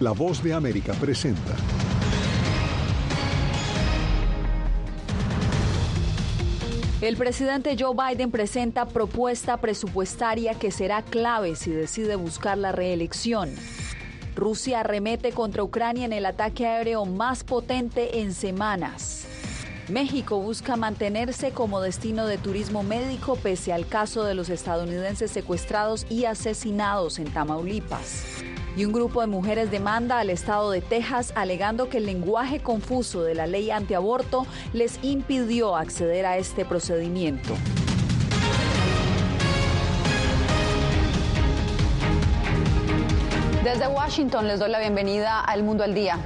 La voz de América presenta. El presidente Joe Biden presenta propuesta presupuestaria que será clave si decide buscar la reelección. Rusia arremete contra Ucrania en el ataque aéreo más potente en semanas. México busca mantenerse como destino de turismo médico pese al caso de los estadounidenses secuestrados y asesinados en Tamaulipas. Y un grupo de mujeres demanda al estado de Texas alegando que el lenguaje confuso de la ley antiaborto les impidió acceder a este procedimiento. Desde Washington les doy la bienvenida al Mundo al Día.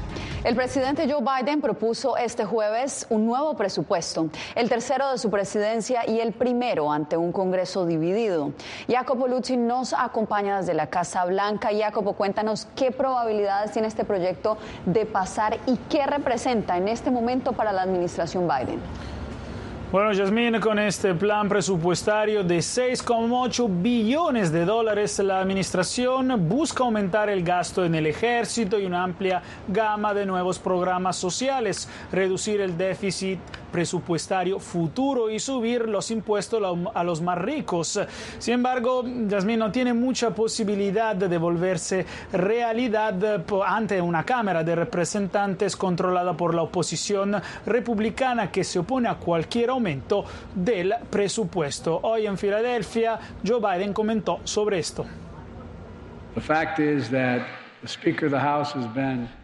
El presidente Joe Biden propuso este jueves un nuevo presupuesto, el tercero de su presidencia y el primero ante un Congreso dividido. Jacopo Luzzi nos acompaña desde la Casa Blanca. Jacopo, cuéntanos qué probabilidades tiene este proyecto de pasar y qué representa en este momento para la administración Biden. Bueno, Yasmín, con este plan presupuestario de 6,8 billones de dólares, la administración busca aumentar el gasto en el ejército y una amplia gama de nuevos programas sociales, reducir el déficit presupuestario futuro y subir los impuestos a los más ricos. Sin embargo, Yasmín no tiene mucha posibilidad de devolverse realidad ante una Cámara de Representantes controlada por la oposición republicana que se opone a cualquier aumento del presupuesto. Hoy en Filadelfia, Joe Biden comentó sobre esto. The fact is that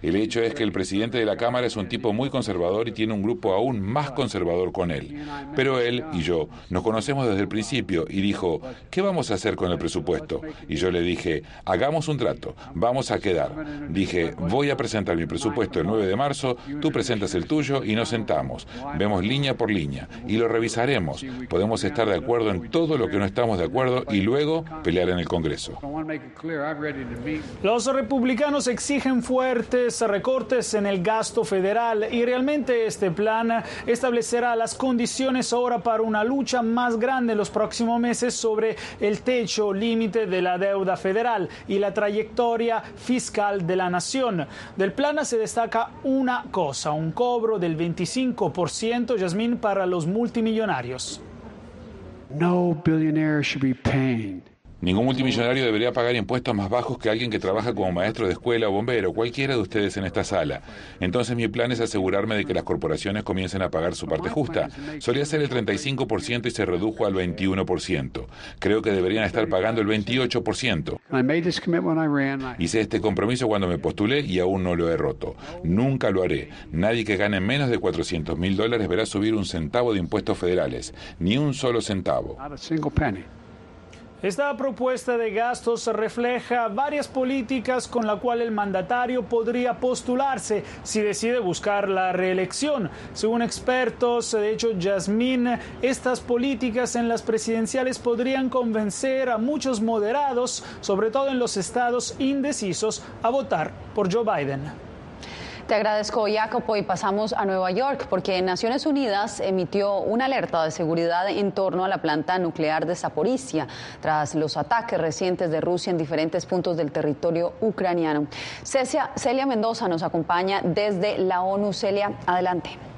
el hecho es que el presidente de la Cámara es un tipo muy conservador y tiene un grupo aún más conservador con él. Pero él y yo nos conocemos desde el principio y dijo, ¿qué vamos a hacer con el presupuesto? Y yo le dije, hagamos un trato, vamos a quedar. Dije, voy a presentar mi presupuesto el 9 de marzo, tú presentas el tuyo y nos sentamos. Vemos línea por línea y lo revisaremos. Podemos estar de acuerdo en todo lo que no estamos de acuerdo y luego pelear en el Congreso. Los republicanos exigen fuertes recortes en el gasto federal y realmente este plan establecerá las condiciones ahora para una lucha más grande en los próximos meses sobre el techo límite de la deuda federal y la trayectoria fiscal de la nación. Del plan se destaca una cosa, un cobro del 25%, Yasmín, para los multimillonarios. No billionaire should be paying Ningún multimillonario debería pagar impuestos más bajos que alguien que trabaja como maestro de escuela o bombero, cualquiera de ustedes en esta sala. Entonces mi plan es asegurarme de que las corporaciones comiencen a pagar su parte justa. Solía ser el 35% y se redujo al 21%. Creo que deberían estar pagando el 28%. Hice este compromiso cuando me postulé y aún no lo he roto. Nunca lo haré. Nadie que gane menos de 400 mil dólares verá subir un centavo de impuestos federales. Ni un solo centavo. Esta propuesta de gastos refleja varias políticas con la cual el mandatario podría postularse si decide buscar la reelección. Según expertos, de hecho, Yasmín, estas políticas en las presidenciales podrían convencer a muchos moderados, sobre todo en los estados indecisos, a votar por Joe Biden. Te agradezco, Jacopo, y pasamos a Nueva York, porque Naciones Unidas emitió una alerta de seguridad en torno a la planta nuclear de Zaporizhia, tras los ataques recientes de Rusia en diferentes puntos del territorio ucraniano. Celia, Celia Mendoza nos acompaña desde la ONU. Celia, adelante.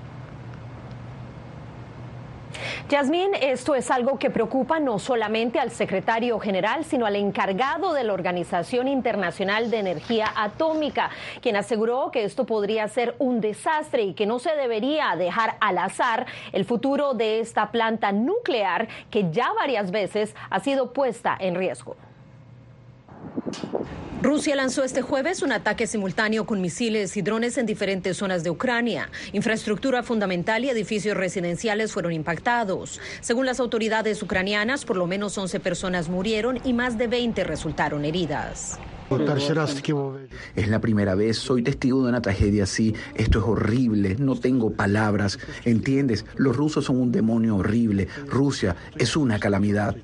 Yasmín, esto es algo que preocupa no solamente al secretario general, sino al encargado de la Organización Internacional de Energía Atómica, quien aseguró que esto podría ser un desastre y que no se debería dejar al azar el futuro de esta planta nuclear que ya varias veces ha sido puesta en riesgo. Rusia lanzó este jueves un ataque simultáneo con misiles y drones en diferentes zonas de Ucrania. Infraestructura fundamental y edificios residenciales fueron impactados. Según las autoridades ucranianas, por lo menos 11 personas murieron y más de 20 resultaron heridas. Es la primera vez, soy testigo de una tragedia así. Esto es horrible, no tengo palabras. ¿Entiendes? Los rusos son un demonio horrible. Rusia es una calamidad.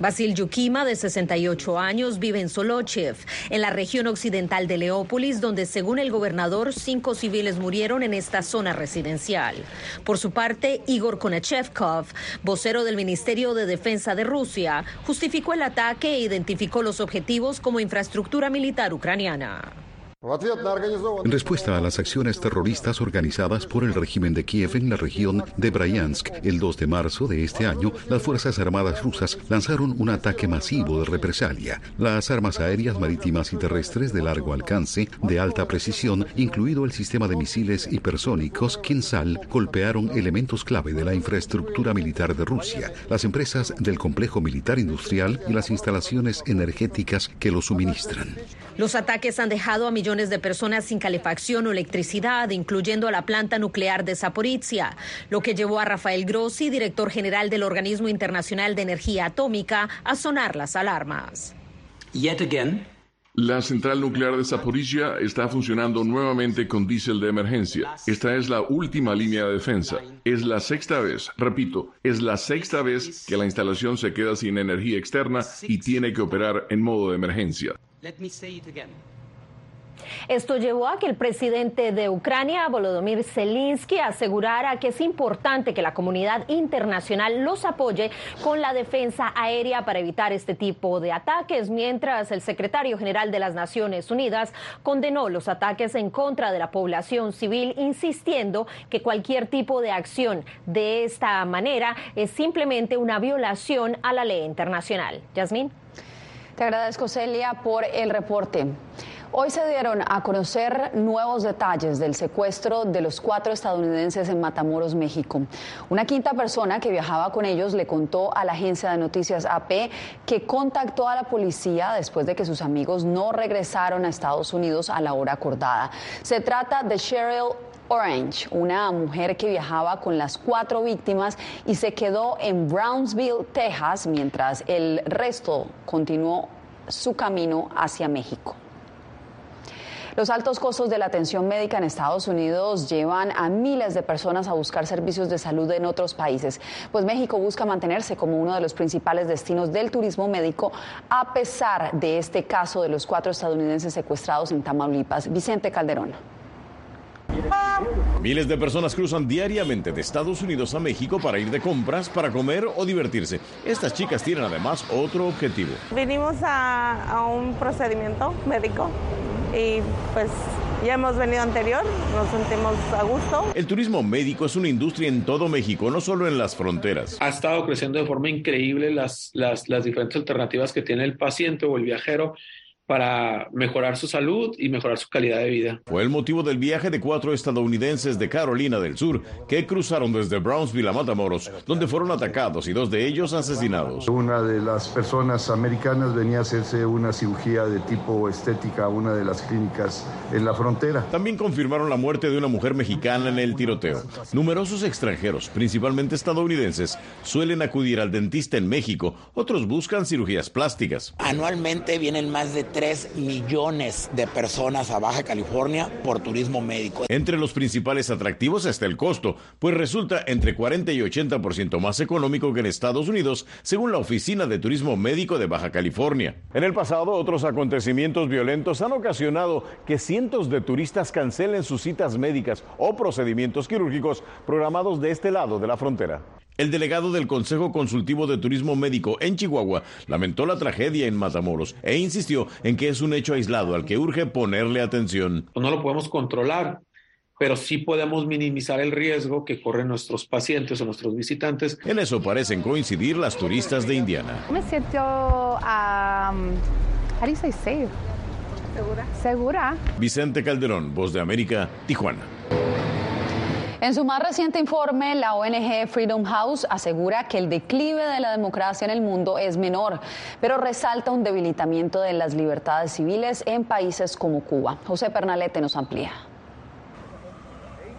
Basil Yukima, de 68 años, vive en Solochev, en la región occidental de Leópolis, donde según el gobernador, cinco civiles murieron en esta zona residencial. Por su parte, Igor Konachevkov, vocero del Ministerio de Defensa de Rusia, justificó el ataque e identificó los objetivos como infraestructura militar ucraniana. En respuesta a las acciones terroristas organizadas por el régimen de Kiev en la región de Bryansk, el 2 de marzo de este año, las Fuerzas Armadas rusas lanzaron un ataque masivo de represalia. Las armas aéreas, marítimas y terrestres de largo alcance, de alta precisión, incluido el sistema de misiles hipersónicos Kinsal, golpearon elementos clave de la infraestructura militar de Rusia, las empresas del complejo militar industrial y las instalaciones energéticas que lo suministran. Los ataques han dejado a millones de personas sin calefacción o electricidad, incluyendo a la planta nuclear de Zaporizhia, lo que llevó a Rafael Grossi, director general del Organismo Internacional de Energía Atómica, a sonar las alarmas. La central nuclear de Zaporizhia está funcionando nuevamente con diésel de emergencia. Esta es la última línea de defensa. Es la sexta vez, repito, es la sexta vez que la instalación se queda sin energía externa y tiene que operar en modo de emergencia. Esto llevó a que el presidente de Ucrania, Volodymyr Zelensky, asegurara que es importante que la comunidad internacional los apoye con la defensa aérea para evitar este tipo de ataques, mientras el secretario general de las Naciones Unidas condenó los ataques en contra de la población civil, insistiendo que cualquier tipo de acción de esta manera es simplemente una violación a la ley internacional. Yasmín. Te agradezco, Celia, por el reporte. Hoy se dieron a conocer nuevos detalles del secuestro de los cuatro estadounidenses en Matamoros, México. Una quinta persona que viajaba con ellos le contó a la agencia de noticias AP que contactó a la policía después de que sus amigos no regresaron a Estados Unidos a la hora acordada. Se trata de Cheryl Orange, una mujer que viajaba con las cuatro víctimas y se quedó en Brownsville, Texas, mientras el resto continuó su camino hacia México. Los altos costos de la atención médica en Estados Unidos llevan a miles de personas a buscar servicios de salud en otros países, pues México busca mantenerse como uno de los principales destinos del turismo médico a pesar de este caso de los cuatro estadounidenses secuestrados en Tamaulipas. Vicente Calderón. Miles de personas cruzan diariamente de Estados Unidos a México para ir de compras, para comer o divertirse. Estas chicas tienen además otro objetivo. Vinimos a, un procedimiento médico y pues ya hemos venido anterior, nos sentimos a gusto. El turismo médico es una industria en todo México, no solo en las fronteras. Ha estado creciendo de forma increíble las, las, las diferentes alternativas que tiene el paciente o el viajero para mejorar su salud y mejorar su calidad de vida. Fue el motivo del viaje de cuatro estadounidenses de Carolina del Sur que cruzaron desde Brownsville a Matamoros, donde fueron atacados y dos de ellos asesinados. Una de las personas americanas venía a hacerse una cirugía de tipo estética a una de las clínicas en la frontera. También confirmaron la muerte de una mujer mexicana en el tiroteo. Numerosos extranjeros, principalmente estadounidenses, suelen acudir al dentista en México, otros buscan cirugías plásticas. Anualmente vienen más de 3 millones de personas a Baja California por turismo médico. Entre los principales atractivos está el costo, pues resulta entre 40 y 80% más económico que en Estados Unidos, según la Oficina de Turismo Médico de Baja California. En el pasado, otros acontecimientos violentos han ocasionado que cientos de turistas cancelen sus citas médicas o procedimientos quirúrgicos programados de este lado de la frontera. El delegado del Consejo Consultivo de Turismo Médico en Chihuahua lamentó la tragedia en Matamoros e insistió en que es un hecho aislado al que urge ponerle atención. No lo podemos controlar, pero sí podemos minimizar el riesgo que corren nuestros pacientes o nuestros visitantes. En eso parecen coincidir las turistas de Indiana. Me siento, um, safe? Segura. Segura. Vicente Calderón, Voz de América, Tijuana. En su más reciente informe, la ONG Freedom House asegura que el declive de la democracia en el mundo es menor, pero resalta un debilitamiento de las libertades civiles en países como Cuba. José Pernalete nos amplía.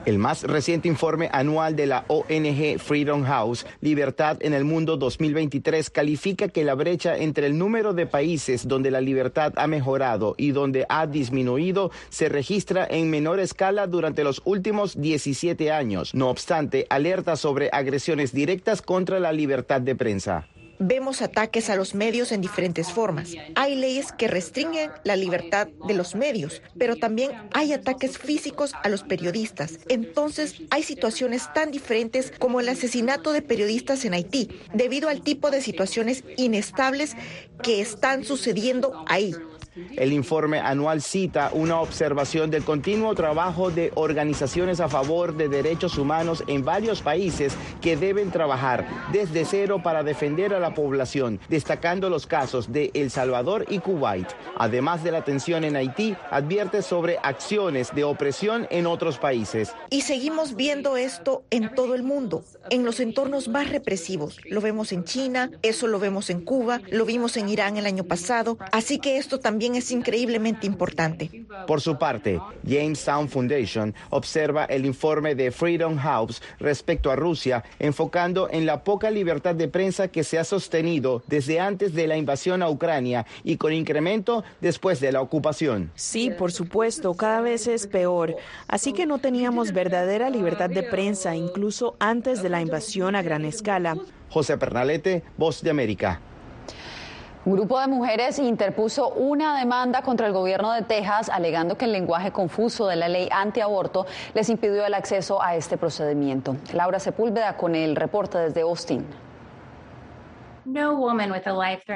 El más reciente informe anual de la ONG Freedom House, Libertad en el Mundo 2023, califica que la brecha entre el número de países donde la libertad ha mejorado y donde ha disminuido se registra en menor escala durante los últimos 17 años. No obstante, alerta sobre agresiones directas contra la libertad de prensa. Vemos ataques a los medios en diferentes formas. Hay leyes que restringen la libertad de los medios, pero también hay ataques físicos a los periodistas. Entonces, hay situaciones tan diferentes como el asesinato de periodistas en Haití, debido al tipo de situaciones inestables que están sucediendo ahí. El informe anual cita una observación del continuo trabajo de organizaciones a favor de derechos humanos en varios países que deben trabajar desde cero para defender a la población, destacando los casos de El Salvador y Kuwait. Además de la tensión en Haití, advierte sobre acciones de opresión en otros países. Y seguimos viendo esto en todo el mundo, en los entornos más represivos. Lo vemos en China, eso lo vemos en Cuba, lo vimos en Irán el año pasado, así que esto también es increíblemente importante. Por su parte, Jamestown Foundation observa el informe de Freedom House respecto a Rusia, enfocando en la poca libertad de prensa que se ha sostenido desde antes de la invasión a Ucrania y con incremento después de la ocupación. Sí, por supuesto, cada vez es peor. Así que no teníamos verdadera libertad de prensa incluso antes de la invasión a gran escala. José Pernalete, Voz de América. Un grupo de mujeres interpuso una demanda contra el gobierno de Texas alegando que el lenguaje confuso de la ley antiaborto les impidió el acceso a este procedimiento. Laura Sepúlveda con el reporte desde Austin.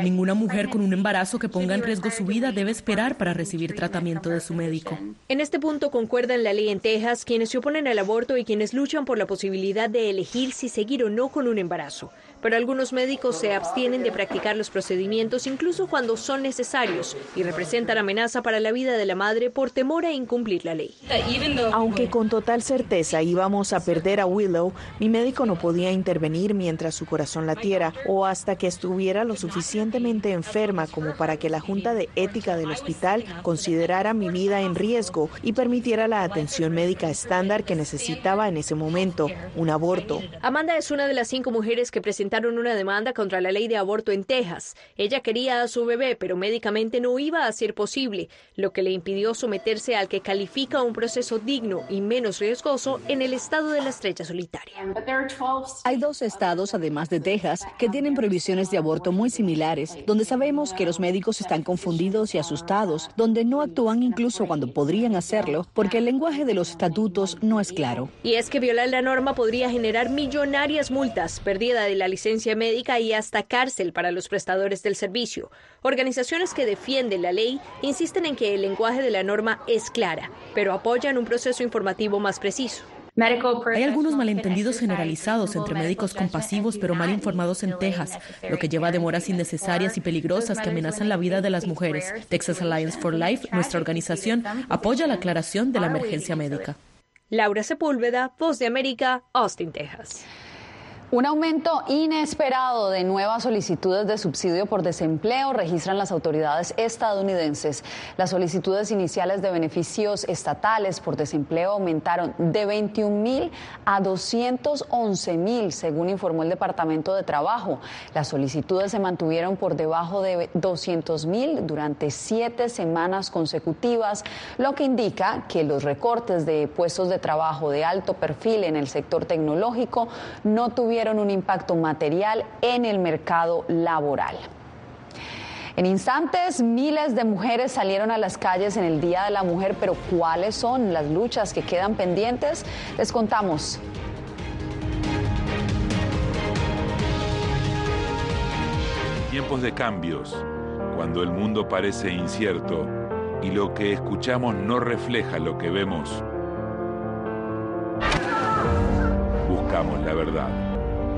Ninguna mujer con un embarazo que ponga en riesgo su vida debe esperar para recibir tratamiento de su médico. En este punto concuerdan la ley en Texas quienes se oponen al aborto y quienes luchan por la posibilidad de elegir si seguir o no con un embarazo pero algunos médicos se abstienen de practicar los procedimientos incluso cuando son necesarios y representan amenaza para la vida de la madre por temor a incumplir la ley. Aunque con total certeza íbamos a perder a Willow, mi médico no podía intervenir mientras su corazón latiera o hasta que estuviera lo suficientemente enferma como para que la Junta de Ética del hospital considerara mi vida en riesgo y permitiera la atención médica estándar que necesitaba en ese momento, un aborto. Amanda es una de las cinco mujeres que presentaron presentaron una demanda contra la ley de aborto en Texas. Ella quería a su bebé, pero médicamente no iba a ser posible, lo que le impidió someterse al que califica un proceso digno y menos riesgoso en el estado de la estrella solitaria. Hay dos estados, además de Texas, que tienen prohibiciones de aborto muy similares, donde sabemos que los médicos están confundidos y asustados, donde no actúan incluso cuando podrían hacerlo, porque el lenguaje de los estatutos no es claro. Y es que violar la norma podría generar millonarias multas, pérdida de la licencia médica y hasta cárcel para los prestadores del servicio. Organizaciones que defienden la ley insisten en que el lenguaje de la norma es clara, pero apoyan un proceso informativo más preciso. Hay algunos malentendidos generalizados entre médicos compasivos pero mal informados en Texas, lo que lleva a demoras innecesarias y peligrosas que amenazan la vida de las mujeres. Texas Alliance for Life, nuestra organización, apoya la aclaración de la emergencia médica. Laura Sepúlveda, Voz de América, Austin, Texas. Un aumento inesperado de nuevas solicitudes de subsidio por desempleo registran las autoridades estadounidenses. Las solicitudes iniciales de beneficios estatales por desempleo aumentaron de 21 mil a 211 mil, según informó el Departamento de Trabajo. Las solicitudes se mantuvieron por debajo de 200 mil durante siete semanas consecutivas, lo que indica que los recortes de puestos de trabajo de alto perfil en el sector tecnológico no tuvieron un impacto material en el mercado laboral. En instantes, miles de mujeres salieron a las calles en el Día de la Mujer, pero ¿cuáles son las luchas que quedan pendientes? Les contamos. Tiempos de cambios, cuando el mundo parece incierto y lo que escuchamos no refleja lo que vemos. Buscamos la verdad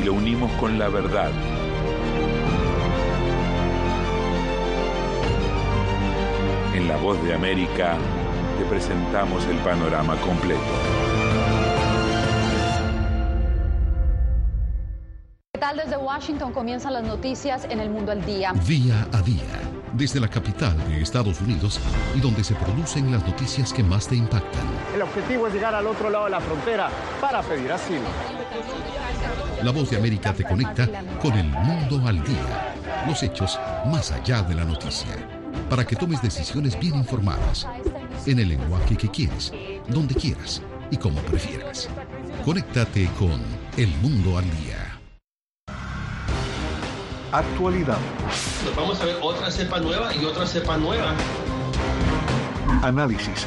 y lo unimos con la verdad. En La Voz de América te presentamos el panorama completo. tal? Desde Washington comienzan las noticias en el mundo al día. Día a día, desde la capital de Estados Unidos y donde se producen las noticias que más te impactan. El objetivo es llegar al otro lado de la frontera para pedir asilo. La voz de América te conecta con el mundo al día. Los hechos más allá de la noticia. Para que tomes decisiones bien informadas. En el lenguaje que quieres, donde quieras y como prefieras. Conéctate con El Mundo al Día. Actualidad. Nos vamos a ver otra cepa nueva y otra cepa nueva. Análisis.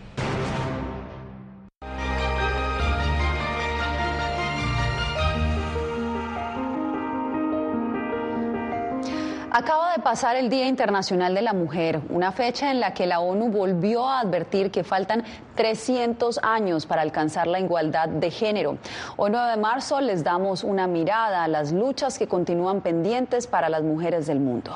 Pasar el Día Internacional de la Mujer, una fecha en la que la ONU volvió a advertir que faltan 300 años para alcanzar la igualdad de género. Hoy 9 de marzo les damos una mirada a las luchas que continúan pendientes para las mujeres del mundo.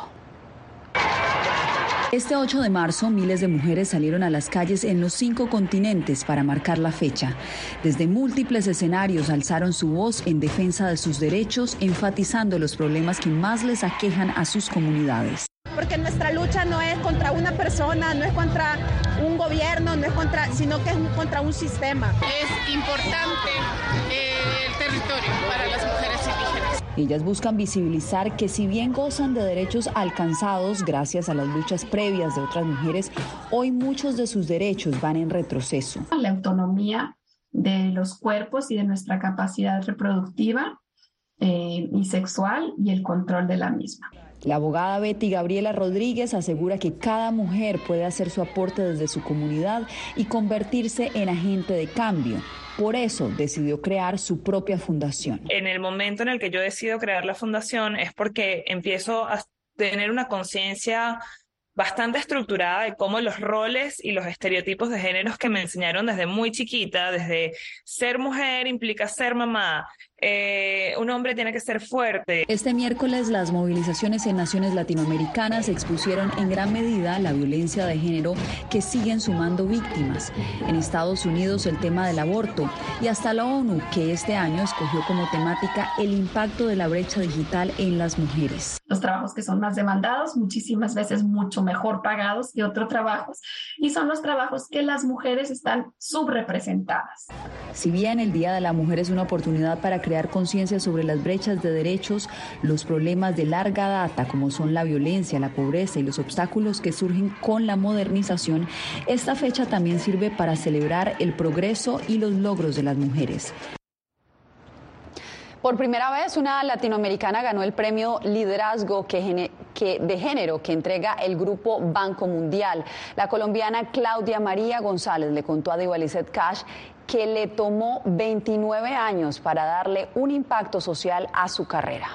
Este 8 de marzo, miles de mujeres salieron a las calles en los cinco continentes para marcar la fecha. Desde múltiples escenarios alzaron su voz en defensa de sus derechos, enfatizando los problemas que más les aquejan a sus comunidades. Porque nuestra lucha no es contra una persona, no es contra un gobierno, no es contra, sino que es contra un sistema. Es importante eh, el territorio para las mujeres. Ellas buscan visibilizar que si bien gozan de derechos alcanzados gracias a las luchas previas de otras mujeres, hoy muchos de sus derechos van en retroceso. La autonomía de los cuerpos y de nuestra capacidad reproductiva eh, y sexual y el control de la misma. La abogada Betty Gabriela Rodríguez asegura que cada mujer puede hacer su aporte desde su comunidad y convertirse en agente de cambio. Por eso decidió crear su propia fundación. En el momento en el que yo decido crear la fundación es porque empiezo a tener una conciencia bastante estructurada de cómo los roles y los estereotipos de géneros que me enseñaron desde muy chiquita, desde ser mujer implica ser mamá, eh, un hombre tiene que ser fuerte. Este miércoles las movilizaciones en naciones latinoamericanas expusieron en gran medida la violencia de género que siguen sumando víctimas. En Estados Unidos el tema del aborto y hasta la ONU que este año escogió como temática el impacto de la brecha digital en las mujeres. Los trabajos que son más demandados, muchísimas veces mucho mejor pagados que otros trabajos y son los trabajos que las mujeres están subrepresentadas. Si bien el Día de la Mujer es una oportunidad para crear conciencia sobre las brechas de derechos, los problemas de larga data como son la violencia, la pobreza y los obstáculos que surgen con la modernización, esta fecha también sirve para celebrar el progreso y los logros de las mujeres. Por primera vez, una latinoamericana ganó el premio Liderazgo que, de Género que entrega el Grupo Banco Mundial. La colombiana Claudia María González le contó a Divalicet Cash que le tomó 29 años para darle un impacto social a su carrera.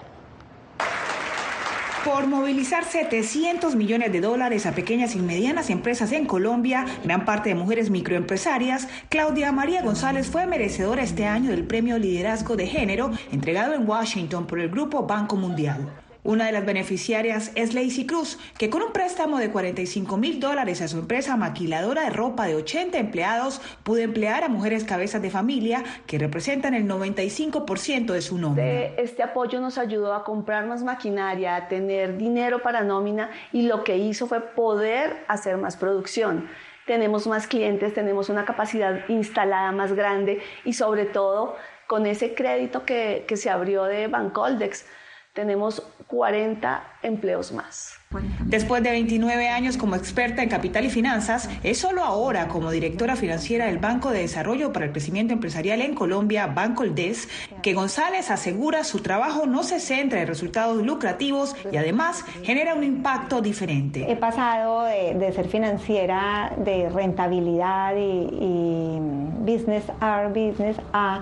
Por movilizar 700 millones de dólares a pequeñas y medianas empresas en Colombia, gran parte de mujeres microempresarias, Claudia María González fue merecedora este año del Premio Liderazgo de Género entregado en Washington por el Grupo Banco Mundial. Una de las beneficiarias es Lacey Cruz, que con un préstamo de 45 mil dólares a su empresa maquiladora de ropa de 80 empleados pudo emplear a mujeres cabezas de familia que representan el 95% de su nombre. Este apoyo nos ayudó a comprar más maquinaria, a tener dinero para nómina y lo que hizo fue poder hacer más producción tenemos más clientes, tenemos una capacidad instalada más grande y sobre todo con ese crédito que, que se abrió de Bancoldex tenemos 40 empleos más. Después de 29 años como experta en capital y finanzas, es solo ahora como directora financiera del Banco de Desarrollo para el Crecimiento Empresarial en Colombia, Banco Des, que González asegura su trabajo no se centra en resultados lucrativos y además genera un impacto diferente. He pasado de, ser financiera de rentabilidad y, y business our business a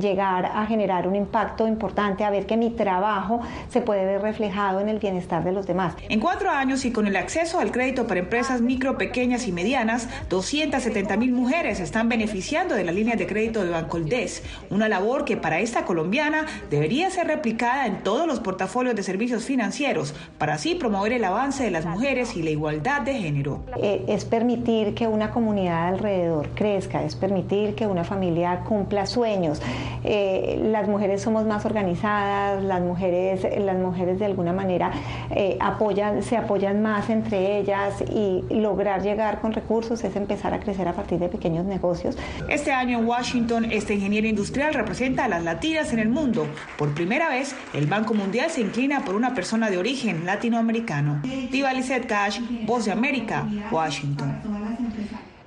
llegar a generar un impacto importante, a ver que mi trabajo se puede ver reflejado en el bienestar de los demás. En cuatro años y con el acceso al crédito para empresas micro, pequeñas y medianas, 270 mil mujeres están beneficiando de las líneas de crédito de Bancoldes, una labor que para esta colombiana debería ser replicada en todos los portafolios de servicios financieros para así promover el avance de las mujeres y la igualdad de género. Eh, es permitir que una comunidad alrededor crezca, es permitir que una familia cumpla sueños. Eh, las mujeres somos más organizadas, las mujeres, las mujeres de alguna manera eh, apoyan, se apoyan más entre ellas y lograr llegar con recursos es empezar a crecer a partir de pequeños negocios. Este año en Washington, este ingeniero industrial representa a las latinas en el mundo. Por primera vez, el Banco Mundial se inclina por una persona de origen latinoamericano. Diva Lizette Cash, Voz de América, Washington.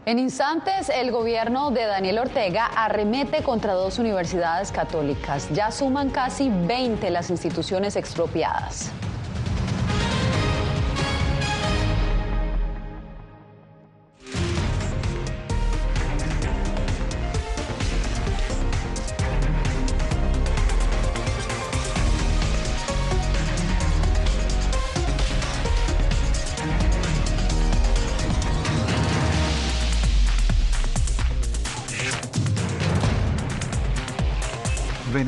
En instantes, el gobierno de Daniel Ortega arremete contra dos universidades católicas. Ya suman casi 20 las instituciones expropiadas.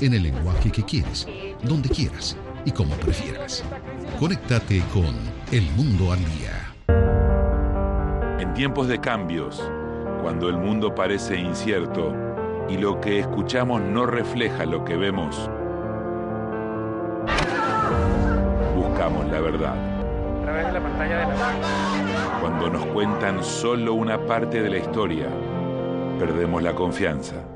en el lenguaje que quieres, donde quieras y como prefieras. Conéctate con El Mundo al Día. En tiempos de cambios, cuando el mundo parece incierto y lo que escuchamos no refleja lo que vemos, buscamos la verdad. Cuando nos cuentan solo una parte de la historia, perdemos la confianza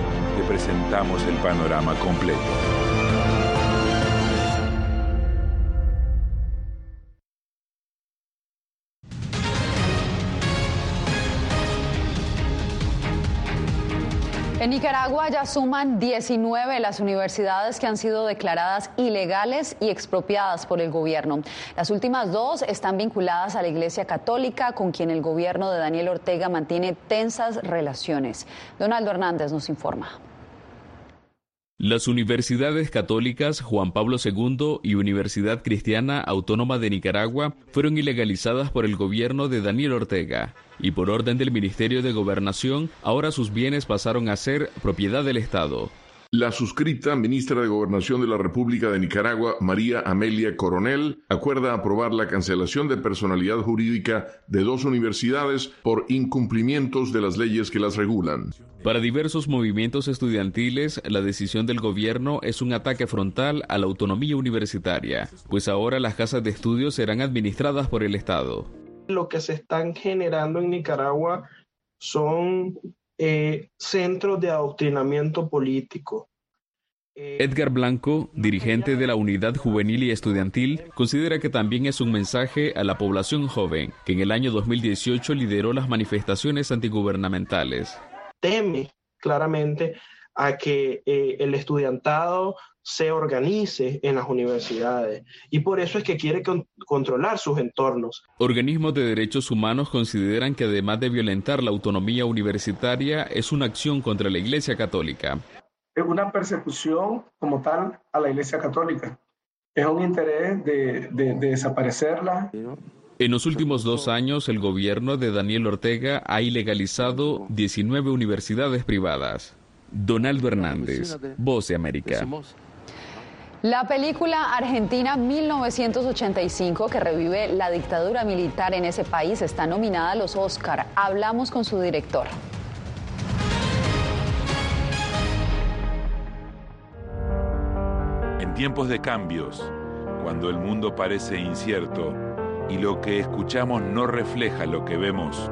presentamos el panorama completo. En Nicaragua ya suman 19 las universidades que han sido declaradas ilegales y expropiadas por el gobierno. Las últimas dos están vinculadas a la Iglesia Católica, con quien el gobierno de Daniel Ortega mantiene tensas relaciones. Donaldo Hernández nos informa. Las universidades católicas Juan Pablo II y Universidad Cristiana Autónoma de Nicaragua fueron ilegalizadas por el gobierno de Daniel Ortega y por orden del Ministerio de Gobernación ahora sus bienes pasaron a ser propiedad del Estado. La suscrita ministra de Gobernación de la República de Nicaragua, María Amelia Coronel, acuerda aprobar la cancelación de personalidad jurídica de dos universidades por incumplimientos de las leyes que las regulan. Para diversos movimientos estudiantiles, la decisión del gobierno es un ataque frontal a la autonomía universitaria, pues ahora las casas de estudios serán administradas por el Estado. Lo que se están generando en Nicaragua son eh, centros de adoctrinamiento político. Eh, Edgar Blanco, dirigente de la Unidad Juvenil y Estudiantil, considera que también es un mensaje a la población joven, que en el año 2018 lideró las manifestaciones antigubernamentales. Teme claramente a que eh, el estudiantado se organice en las universidades y por eso es que quiere controlar sus entornos. Organismos de derechos humanos consideran que además de violentar la autonomía universitaria es una acción contra la Iglesia Católica. Es una persecución como tal a la Iglesia Católica. Es un interés de, de desaparecerla. En los últimos dos años, el gobierno de Daniel Ortega ha ilegalizado 19 universidades privadas. Donaldo Hernández, Voz de América. La película Argentina 1985, que revive la dictadura militar en ese país, está nominada a los Oscar. Hablamos con su director. En tiempos de cambios, cuando el mundo parece incierto y lo que escuchamos no refleja lo que vemos,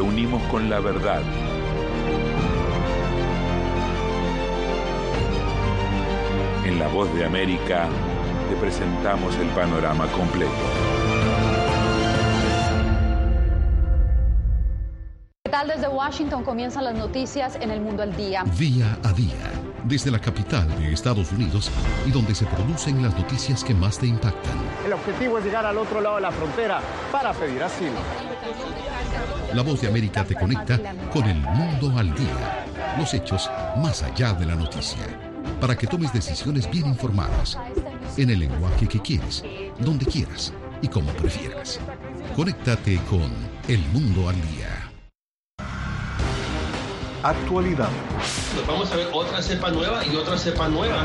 unimos con la verdad. En La Voz de América te presentamos el panorama completo. ¿Qué tal desde Washington comienzan las noticias en el mundo al día? Día a día, desde la capital de Estados Unidos y donde se producen las noticias que más te impactan. El objetivo es llegar al otro lado de la frontera para pedir asilo. La voz de América te conecta con el mundo al día, los hechos más allá de la noticia, para que tomes decisiones bien informadas, en el lenguaje que quieres, donde quieras y como prefieras. Conéctate con El Mundo al Día. Actualidad. Pues vamos a ver otra cepa nueva y otra cepa nueva.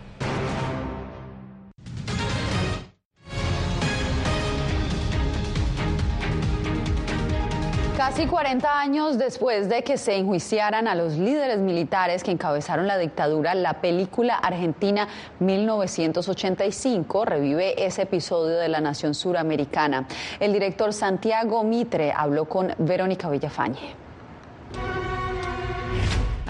Casi 40 años después de que se enjuiciaran a los líderes militares que encabezaron la dictadura, la película argentina 1985 revive ese episodio de la nación suramericana. El director Santiago Mitre habló con Verónica Villafañe.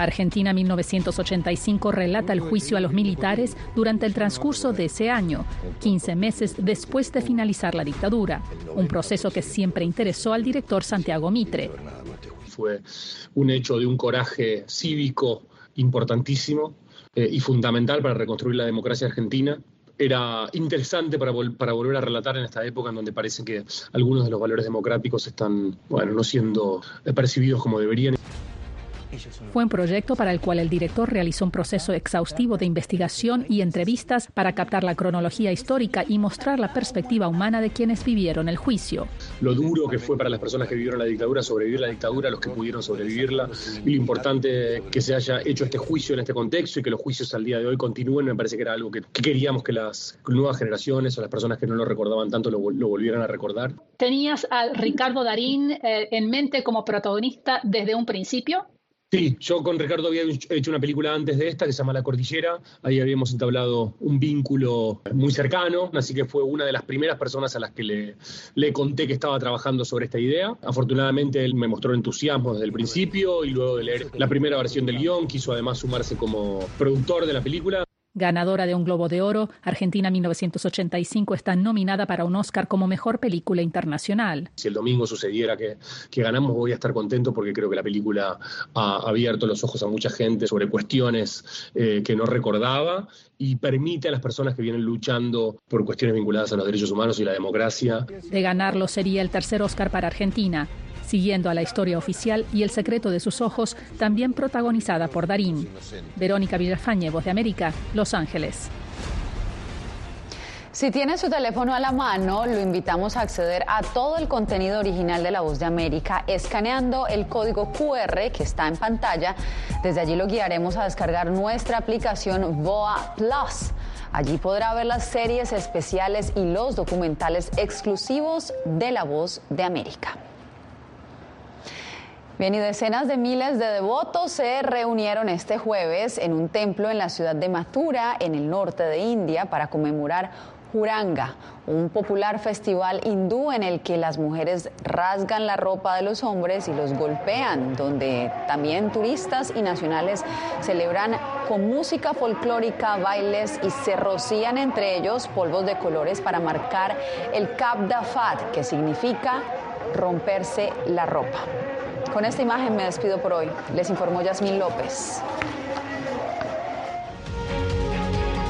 Argentina 1985 relata el juicio a los militares durante el transcurso de ese año, 15 meses después de finalizar la dictadura, un proceso que siempre interesó al director Santiago Mitre. Fue un hecho de un coraje cívico importantísimo eh, y fundamental para reconstruir la democracia argentina era interesante para, para, volver a relatar en esta época en donde parece que algunos de los valores democráticos están, bueno, no siendo percibidos como deberían. Fue un proyecto para el cual el director realizó un proceso exhaustivo de investigación y entrevistas para captar la cronología histórica y mostrar la perspectiva humana de quienes vivieron el juicio. Lo duro que fue para las personas que vivieron la dictadura sobrevivir la dictadura, los que pudieron sobrevivirla, y lo importante que se haya hecho este juicio en este contexto y que los juicios al día de hoy continúen, me parece que era algo que, que queríamos que las nuevas generaciones o las personas que no lo recordaban tanto lo, lo volvieran a recordar. ¿Tenías a Ricardo Darín eh, en mente como protagonista desde un principio? Sí, yo con Ricardo había hecho una película antes de esta que se llama La Cordillera. Ahí habíamos entablado un vínculo muy cercano, así que fue una de las primeras personas a las que le, le conté que estaba trabajando sobre esta idea. Afortunadamente él me mostró entusiasmo desde el principio y luego de leer la primera versión del guion quiso además sumarse como productor de la película. Ganadora de un Globo de Oro, Argentina 1985 está nominada para un Oscar como Mejor Película Internacional. Si el domingo sucediera que, que, ganamos, voy a estar contento porque creo que la película ha abierto los ojos a mucha gente sobre cuestiones eh, que no recordaba y permite a las personas que vienen luchando por cuestiones vinculadas a los derechos humanos y la democracia. De ganarlo sería el tercer Oscar para Argentina siguiendo a la historia oficial y El secreto de sus ojos, también protagonizada por Darín. Verónica Villafañe, Voz de América, Los Ángeles. Si tiene su teléfono a la mano, lo invitamos a acceder a todo el contenido original de La Voz de América escaneando el código QR que está en pantalla. Desde allí lo guiaremos a descargar nuestra aplicación VOA Plus. Allí podrá ver las series especiales y los documentales exclusivos de La Voz de América. Bien, y decenas de miles de devotos se reunieron este jueves en un templo en la ciudad de Mathura, en el norte de India, para conmemorar Juranga, un popular festival hindú en el que las mujeres rasgan la ropa de los hombres y los golpean, donde también turistas y nacionales celebran con música folclórica, bailes y se rocían entre ellos polvos de colores para marcar el Kabdafat, que significa romperse la ropa. Con esta imagen me despido por hoy. Les informó Yasmín López.